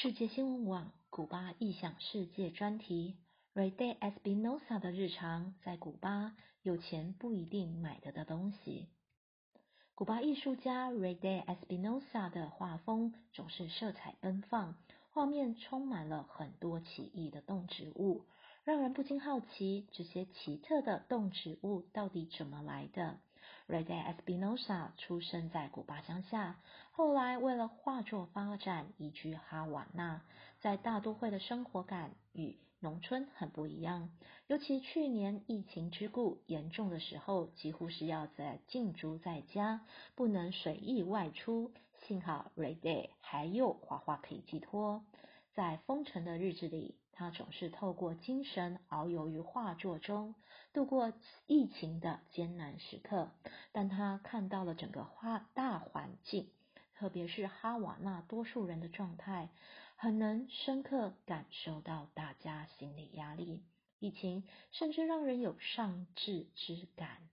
世界新闻网古巴异想世界专题：Ray Day Espinosa 的日常，在古巴有钱不一定买得到东西。古巴艺术家 Ray Day Espinosa 的画风总是色彩奔放，画面充满了很多奇异的动植物，让人不禁好奇这些奇特的动植物到底怎么来的。Ray Day Espinosa 出生在古巴乡下，后来为了画作发展，移居哈瓦那。在大都会的生活感与农村很不一样，尤其去年疫情之故严重的时候，几乎是要在禁足在家，不能随意外出。幸好 Ray Day 还有画画可以寄托，在封城的日子里，他总是透过精神遨游于画作中。度过疫情的艰难时刻，但他看到了整个画大环境，特别是哈瓦那多数人的状态，很能深刻感受到大家心理压力。疫情甚至让人有丧志之感。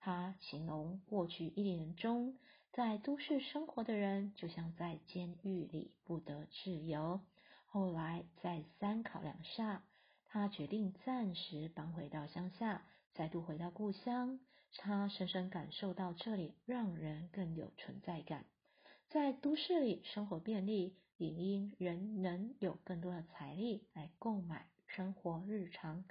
他形容过去一年中，在都市生活的人就像在监狱里不得自由。后来再三考量下。他决定暂时搬回到乡下，再度回到故乡。他深深感受到这里让人更有存在感。在都市里生活便利，理应人能有更多的财力来购买生活日常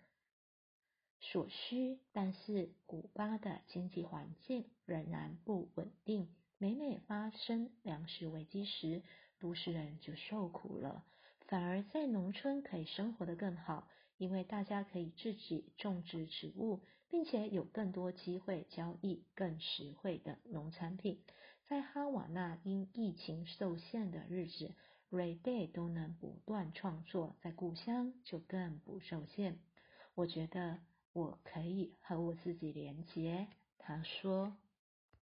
所需。但是古巴的经济环境仍然不稳定，每每发生粮食危机时，都市人就受苦了。反而在农村可以生活得更好。因为大家可以自己种植植物，并且有更多机会交易更实惠的农产品。在哈瓦那因疫情受限的日子，Ray Day 都能不断创作，在故乡就更不受限。我觉得我可以和我自己连接，他说。